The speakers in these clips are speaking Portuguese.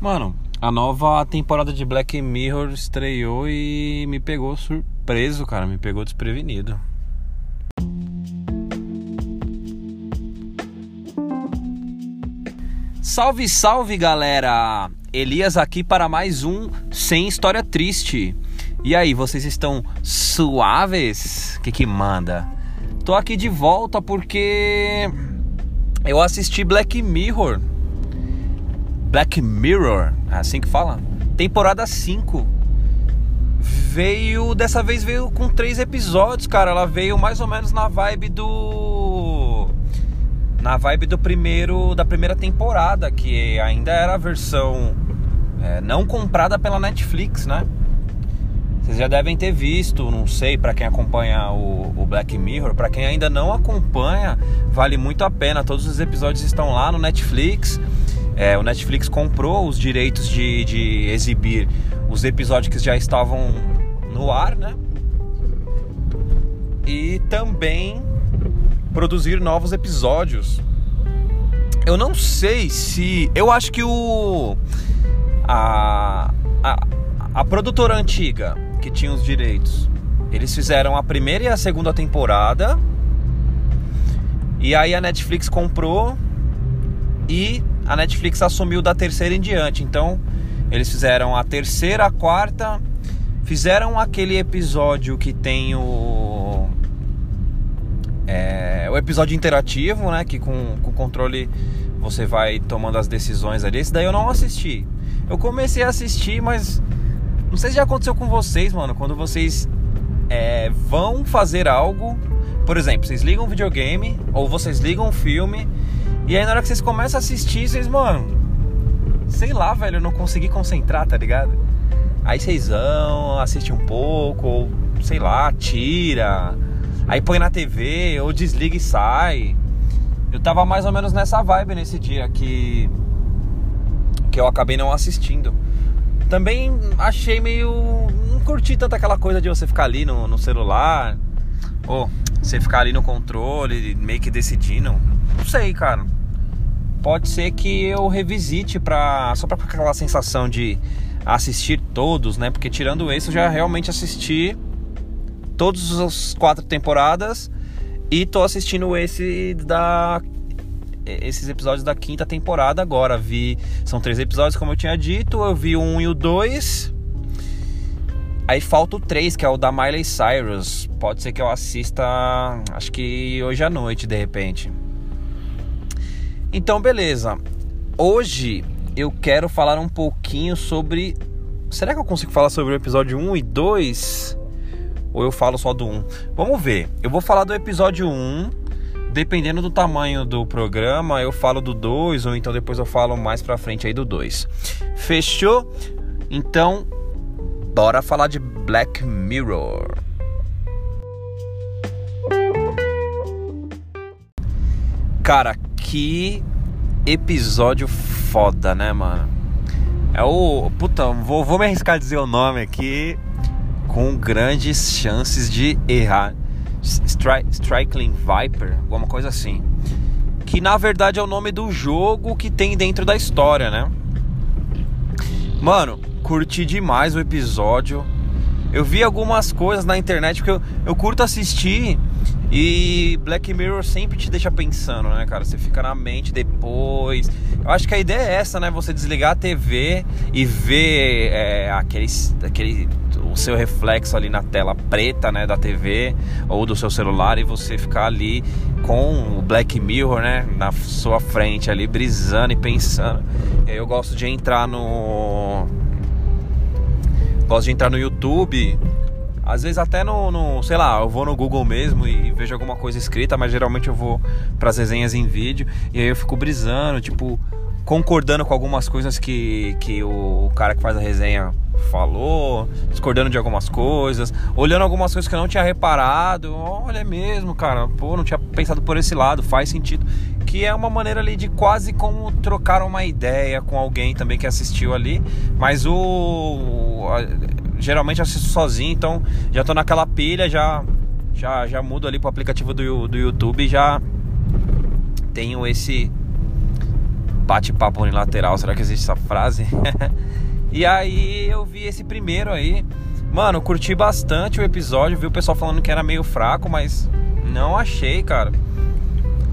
Mano, a nova temporada de Black Mirror estreou e me pegou surpreso, cara. Me pegou desprevenido. Salve, salve galera! Elias aqui para mais um Sem História Triste. E aí, vocês estão suaves? O que, que manda? Tô aqui de volta porque eu assisti Black Mirror Black Mirror, é assim que fala? Temporada 5. Veio, dessa vez veio com três episódios, cara. Ela veio mais ou menos na vibe do na vibe do primeiro da primeira temporada, que ainda era a versão é, não comprada pela Netflix, né? Vocês já devem ter visto, não sei, para quem acompanha o, o Black Mirror, para quem ainda não acompanha, vale muito a pena. Todos os episódios estão lá no Netflix. É, o Netflix comprou os direitos de, de exibir os episódios que já estavam no ar, né? E também produzir novos episódios. Eu não sei se. Eu acho que o. A, a, a produtora antiga que tinha os direitos. Eles fizeram a primeira e a segunda temporada. E aí a Netflix comprou e a Netflix assumiu da terceira em diante. Então, eles fizeram a terceira, a quarta, fizeram aquele episódio que tem o. É, o episódio interativo, né? Que com o controle você vai tomando as decisões ali. Esse daí eu não assisti. Eu comecei a assistir, mas não sei se já aconteceu com vocês, mano. Quando vocês é, vão fazer algo, por exemplo, vocês ligam um videogame ou vocês ligam um filme e aí na hora que vocês começam a assistir, vocês, mano, sei lá, velho, eu não consegui concentrar, tá ligado? Aí vocês vão, assistem um pouco, ou sei lá, tira, aí põe na TV, ou desliga e sai. Eu tava mais ou menos nessa vibe nesse dia que que eu acabei não assistindo. Também achei meio. Não curti tanto aquela coisa de você ficar ali no, no celular, ou você ficar ali no controle, meio que decidindo. Não sei, cara pode ser que eu revisite para só para aquela sensação de assistir todos, né? Porque tirando esse eu já realmente assisti todas as quatro temporadas e tô assistindo esse da esses episódios da quinta temporada agora. Vi são três episódios como eu tinha dito, eu vi um e o dois. Aí falta o 3, que é o da Miley Cyrus. Pode ser que eu assista, acho que hoje à noite, de repente. Então, beleza. Hoje eu quero falar um pouquinho sobre. Será que eu consigo falar sobre o episódio 1 e 2? Ou eu falo só do 1? Vamos ver. Eu vou falar do episódio 1. Dependendo do tamanho do programa, eu falo do 2 ou então depois eu falo mais pra frente aí do 2. Fechou? Então, bora falar de Black Mirror. Cara, que episódio foda, né, mano? É o. Puta, vou, vou me arriscar a dizer o nome aqui com grandes chances de errar. Stri Striking Viper, alguma coisa assim. Que na verdade é o nome do jogo que tem dentro da história, né? Mano, curti demais o episódio. Eu vi algumas coisas na internet porque eu, eu curto assistir e Black Mirror sempre te deixa pensando, né, cara? Você fica na mente depois. Eu acho que a ideia é essa, né? Você desligar a TV e ver é, aquele, aquele, o seu reflexo ali na tela preta, né, da TV ou do seu celular e você ficar ali com o Black Mirror, né, na sua frente ali, brisando e pensando. Eu gosto de entrar no. Gosto de entrar no YouTube às vezes até no, no, sei lá, eu vou no Google mesmo e vejo alguma coisa escrita, mas geralmente eu vou para as resenhas em vídeo e aí eu fico brisando, tipo, concordando com algumas coisas que, que o cara que faz a resenha falou, discordando de algumas coisas, olhando algumas coisas que eu não tinha reparado. Olha mesmo, cara, pô, não tinha pensado por esse lado, faz sentido. Que é uma maneira ali de quase como trocar uma ideia com alguém também que assistiu ali, mas o geralmente assisto sozinho, então já tô naquela pilha, já já já mudo ali pro aplicativo do, do YouTube já tenho esse bate-papo unilateral, será que existe essa frase? e aí eu vi esse primeiro aí. Mano, curti bastante o episódio, vi o pessoal falando que era meio fraco, mas não achei, cara.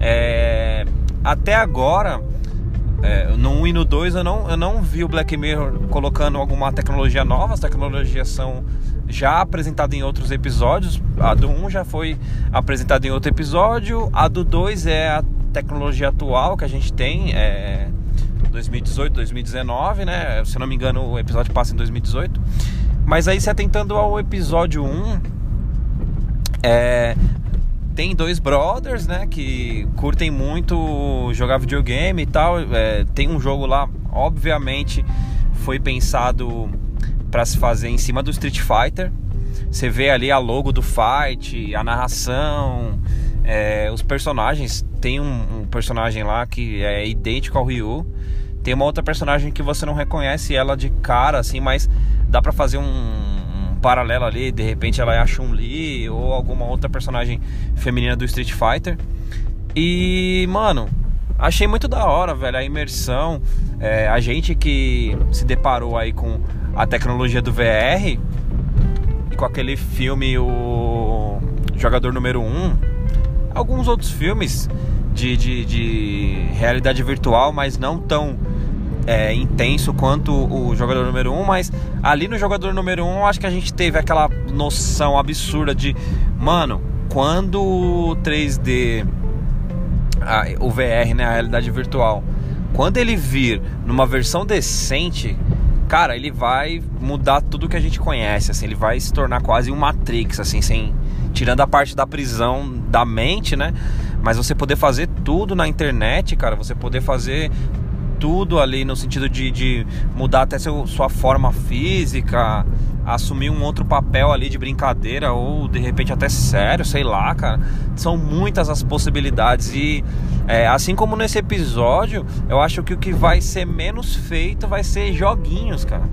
É... Até agora, é, no 1 e no 2 eu não, eu não vi o Black Mirror colocando alguma tecnologia nova, as tecnologias são já apresentada em outros episódios. A do 1 já foi apresentada em outro episódio. A do 2 é a tecnologia atual que a gente tem, é 2018, 2019, né? Se não me engano, o episódio passa em 2018. Mas aí se atentando ao episódio 1, é, tem dois brothers, né, que curtem muito jogar videogame e tal. É, tem um jogo lá, obviamente, foi pensado para se fazer em cima do Street Fighter. Você vê ali a logo do fight, a narração, é, os personagens. Tem um, um, personagem lá que é idêntico ao Ryu. Tem uma outra personagem que você não reconhece ela de cara, assim, mas dá para fazer um, paralelo ali. De repente ela é a Chun-Li ou alguma outra personagem feminina do Street Fighter. E, mano, achei muito da hora, velho, a imersão. É, a gente que se deparou aí com a tecnologia do VR e com aquele filme o Jogador Número 1, alguns outros filmes de, de, de realidade virtual, mas não tão é, intenso quanto o jogador número 1, mas ali no jogador número 1 acho que a gente teve aquela noção absurda de, mano, quando o 3D, a, o VR, né, a realidade virtual, quando ele vir numa versão decente, cara, ele vai mudar tudo que a gente conhece, assim, ele vai se tornar quase um Matrix, assim, sem tirando a parte da prisão da mente, né? Mas você poder fazer tudo na internet, cara, você poder fazer tudo ali no sentido de, de mudar até seu, sua forma física, assumir um outro papel ali de brincadeira ou de repente até sério, sei lá, cara. São muitas as possibilidades e é, assim como nesse episódio, eu acho que o que vai ser menos feito vai ser joguinhos, cara.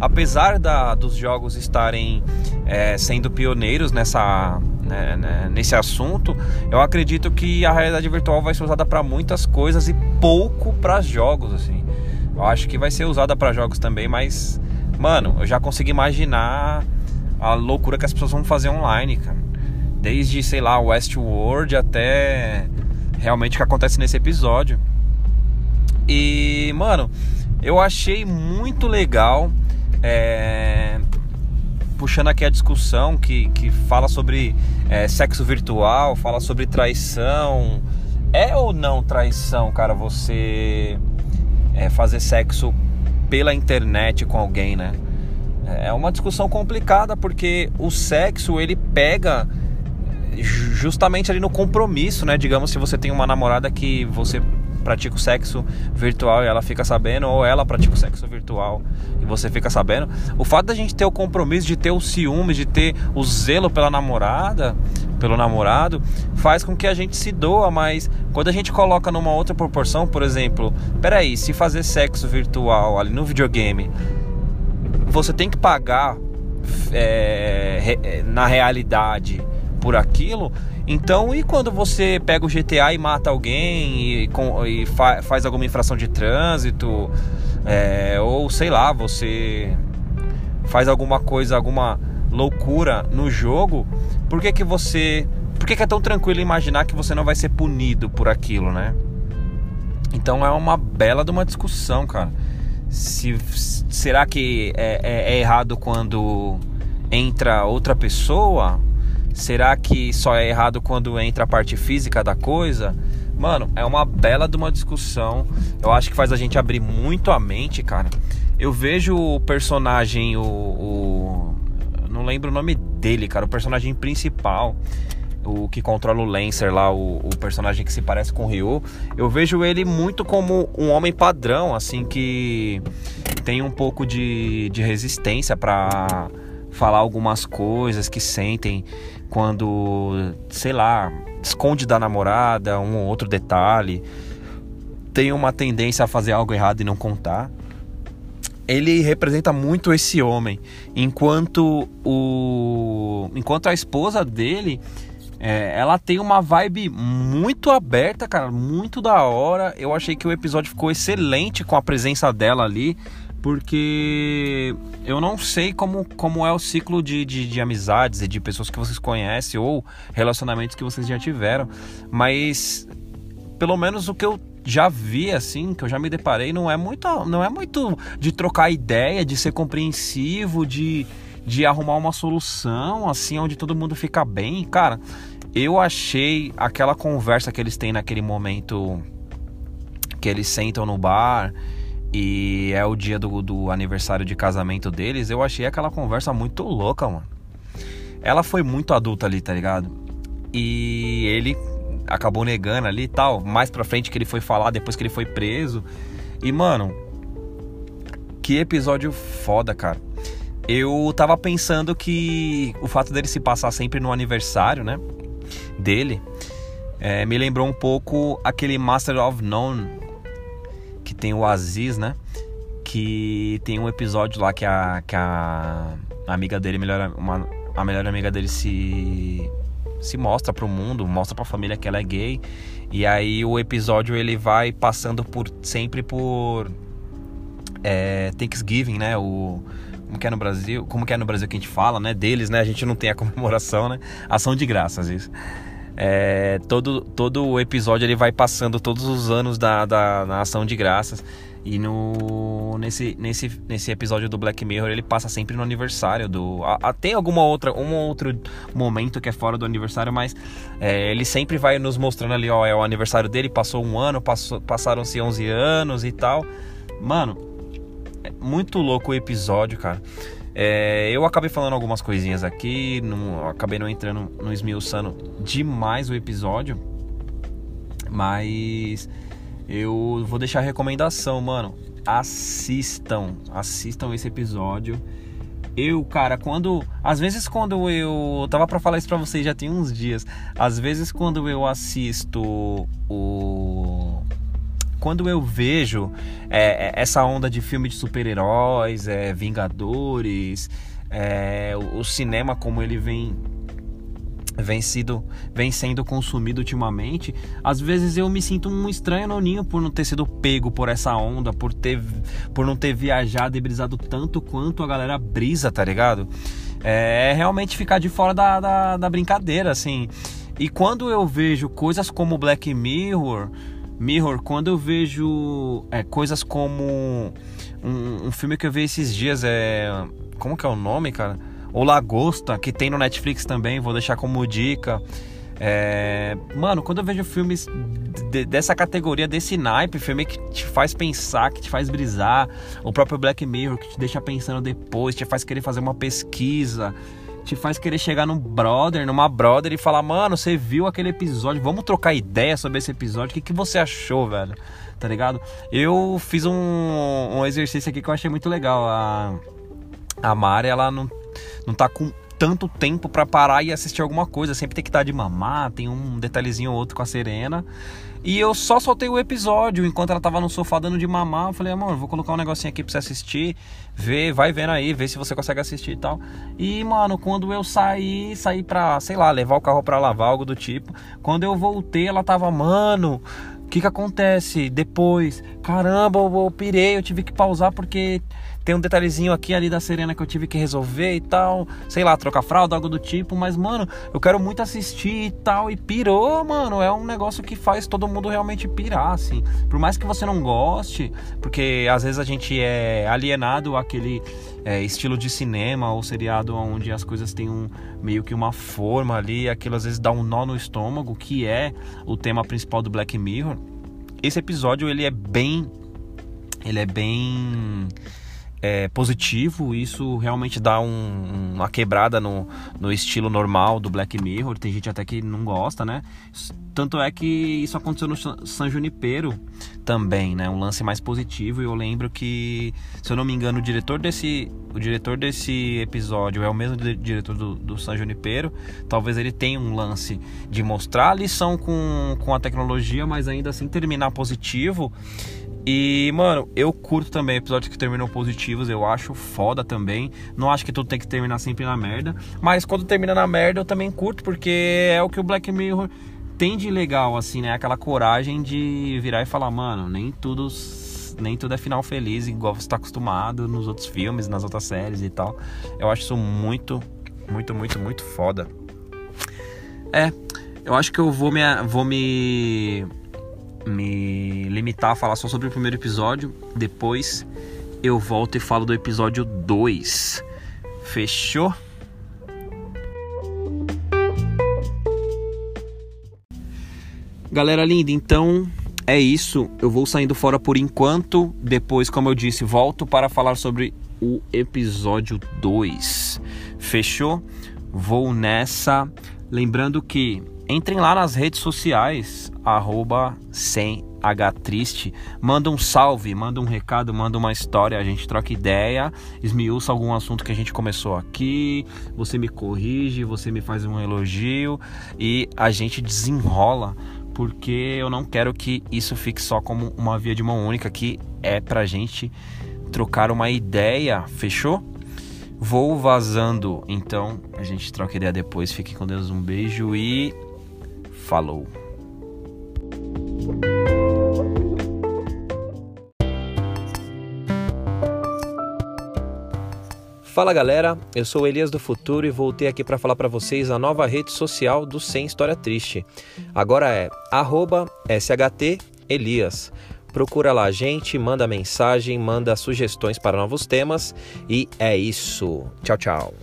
Apesar da, dos jogos estarem é, sendo pioneiros nessa né, né, nesse assunto, eu acredito que a realidade virtual vai ser usada para muitas coisas e pouco para jogos, assim. Eu acho que vai ser usada para jogos também, mas mano, eu já consegui imaginar a loucura que as pessoas vão fazer online, cara. Desde, sei lá, Westworld até realmente o que acontece nesse episódio. E, mano, eu achei muito legal. É, puxando aqui a discussão que, que fala sobre é, sexo virtual, fala sobre traição. É ou não traição, cara, você é, fazer sexo pela internet com alguém, né? É uma discussão complicada porque o sexo ele pega justamente ali no compromisso, né? Digamos se você tem uma namorada que você pratica o sexo virtual e ela fica sabendo, ou ela pratica o sexo virtual e você fica sabendo. O fato da gente ter o compromisso, de ter o ciúme, de ter o zelo pela namorada, pelo namorado, faz com que a gente se doa, mas quando a gente coloca numa outra proporção, por exemplo, peraí, se fazer sexo virtual ali no videogame, você tem que pagar é, na realidade por aquilo, então, e quando você pega o GTA e mata alguém e, com, e fa, faz alguma infração de trânsito, é, ou sei lá, você faz alguma coisa, alguma loucura no jogo, por que que você, por que, que é tão tranquilo imaginar que você não vai ser punido por aquilo, né? Então é uma bela de uma discussão, cara. Se, será que é, é, é errado quando entra outra pessoa Será que só é errado quando entra a parte física da coisa? Mano, é uma bela de uma discussão. Eu acho que faz a gente abrir muito a mente, cara. Eu vejo o personagem, o, o não lembro o nome dele, cara, o personagem principal, o que controla o Lancer lá, o, o, personagem que se parece com o Ryu, eu vejo ele muito como um homem padrão, assim, que tem um pouco de, de resistência para falar algumas coisas que sentem quando, sei lá, esconde da namorada um ou outro detalhe, tem uma tendência a fazer algo errado e não contar. Ele representa muito esse homem, enquanto o enquanto a esposa dele É, ela tem uma vibe muito aberta, cara, muito da hora. Eu achei que o episódio ficou excelente com a presença dela ali, porque eu não sei como, como é o ciclo de, de, de amizades e de pessoas que vocês conhecem ou relacionamentos que vocês já tiveram, mas pelo menos o que eu já vi assim, que eu já me deparei, não é muito, não é muito de trocar ideia, de ser compreensivo, de de arrumar uma solução, assim, onde todo mundo fica bem. Cara, eu achei aquela conversa que eles têm naquele momento que eles sentam no bar e é o dia do, do aniversário de casamento deles, eu achei aquela conversa muito louca, mano. Ela foi muito adulta ali, tá ligado? E ele acabou negando ali e tal. Mais pra frente que ele foi falar depois que ele foi preso. E, mano, que episódio foda, cara eu tava pensando que o fato dele se passar sempre no aniversário, né? Dele, é, me lembrou um pouco aquele Master of None que tem o Aziz, né? Que tem um episódio lá que a, que a amiga dele, melhor, uma, a melhor amiga dele se se mostra pro mundo, mostra pra família que ela é gay. E aí o episódio ele vai passando por sempre por é, Thanksgiving, né? O, como que é no Brasil, como que é no Brasil que a gente fala, né? Deles, né? A gente não tem a comemoração, né? Ação de graças, isso. É, todo, todo o episódio ele vai passando todos os anos da, da, da ação de graças. E no, nesse, nesse, nesse episódio do Black Mirror ele passa sempre no aniversário do. A, a, tem alguma outra, um outro momento que é fora do aniversário, mas é, ele sempre vai nos mostrando ali, ó, é o aniversário dele, passou um ano, passaram-se 11 anos e tal. Mano, muito louco o episódio, cara. É, eu acabei falando algumas coisinhas aqui, não, acabei não entrando no esmiuçando demais o episódio, mas eu vou deixar a recomendação, mano. Assistam, assistam esse episódio. Eu, cara, quando. Às vezes, quando eu. Tava para falar isso pra vocês já tem uns dias. Às vezes, quando eu assisto o quando eu vejo é, é, essa onda de filme de super-heróis, é, Vingadores, é, o, o, cinema como ele vem vem, sido, vem sendo consumido ultimamente, às vezes eu me sinto um estranho no ninho por não ter sido pego por essa onda, por, ter, por não ter viajado e brisado tanto quanto a galera brisa, tá ligado? É, é realmente ficar de fora da, da, da brincadeira, assim. E quando eu vejo coisas como Black Mirror, Mirror, quando eu vejo é, coisas como um, um, filme que eu vi esses dias, é. Como que é o nome, cara? O Lagosta, que tem no Netflix também, vou deixar como dica. É, mano, quando eu vejo filmes de, dessa categoria, desse naipe, filme que te faz pensar, que te faz brisar, o próprio Black Mirror, que te deixa pensando depois, te faz querer fazer uma pesquisa, te faz querer chegar num brother, numa brother e falar, mano, você viu aquele episódio, vamos trocar ideia sobre esse episódio, o que, que você achou, velho? Tá ligado? Eu fiz um, um exercício aqui que eu achei muito legal. A, a Mari, ela não, não tá com tanto tempo para parar e assistir alguma coisa. Sempre tem que estar de mamar, tem um detalhezinho ou outro com a Serena. E eu só soltei o episódio enquanto ela tava no sofá dando de mamar. Eu falei, amor, vou colocar um negocinho aqui pra você assistir. Vê, vai vendo aí, vê se você consegue assistir e tal. E, mano, quando eu saí, saí pra, sei lá, levar o carro pra lavar, algo do tipo. Quando eu voltei, ela tava, mano, o que que acontece depois? Caramba, eu, eu pirei, eu tive que pausar porque tem um detalhezinho aqui ali da Serena que eu tive que resolver e tal. Sei lá, trocar fralda, algo do tipo. Mas, mano, eu quero muito assistir e tal. E pirou, mano. É um negócio que faz todo mundo realmente pirar, assim. Por mais que você não goste, porque às vezes a gente é alienado àquele é, estilo de cinema ou seriado onde as coisas têm um, meio que uma forma ali. Aquilo às vezes dá um nó no estômago, que é o tema principal do Black Mirror. Esse episódio, ele é bem. Ele é bem é, positivo, isso realmente dá um, uma quebrada no, no estilo normal do Black Mirror. Tem gente até que não gosta, né? Tanto é que isso aconteceu no San Junipero também, né? Um lance mais positivo. E eu lembro que, se eu não me engano, o diretor desse, o diretor desse episódio é o mesmo diretor do, do San Junipero. Talvez ele tenha um lance de mostrar a lição com, com a tecnologia, mas ainda assim terminar positivo E, mano, eu curto também episódios que terminam positivos, eu acho foda também. Não acho que tudo tem que terminar sempre na merda. Mas quando termina na merda, eu também curto, porque é o que o Black Mirror tem de legal, assim, né? Aquela coragem de virar e falar, mano, nem tudo. Nem tudo é final feliz, igual você está acostumado nos outros filmes, nas outras séries e tal. Eu acho isso muito, muito, muito, muito foda. É, eu acho que eu vou me, vou me, me limitar a falar só sobre o primeiro episódio. Depois eu volto e falo do episódio 2. Fechou? Galera linda, então é isso. Eu vou saindo fora por enquanto. Depois, como eu disse, volto para falar sobre o episódio 2. Fechou? Vou nessa. Lembrando que entrem lá nas redes sociais, arroba sem Triste, manda um salve, manda um recado, manda uma história, a gente troca ideia, esmiuça algum assunto que a gente começou aqui, você me corrige, você me faz um elogio e a gente desenrola, porque eu não quero que isso fique só como uma via de mão única, que é pra gente trocar uma ideia, fechou? Vou vazando, então a gente troca ideia depois. Fique com Deus, um beijo e falou. Fala galera, eu sou Elias do Futuro e voltei aqui para falar para vocês a nova rede social do Sem História Triste. Agora é @shtelias. Procura lá a gente, manda mensagem, manda sugestões para novos temas e é isso. Tchau, tchau.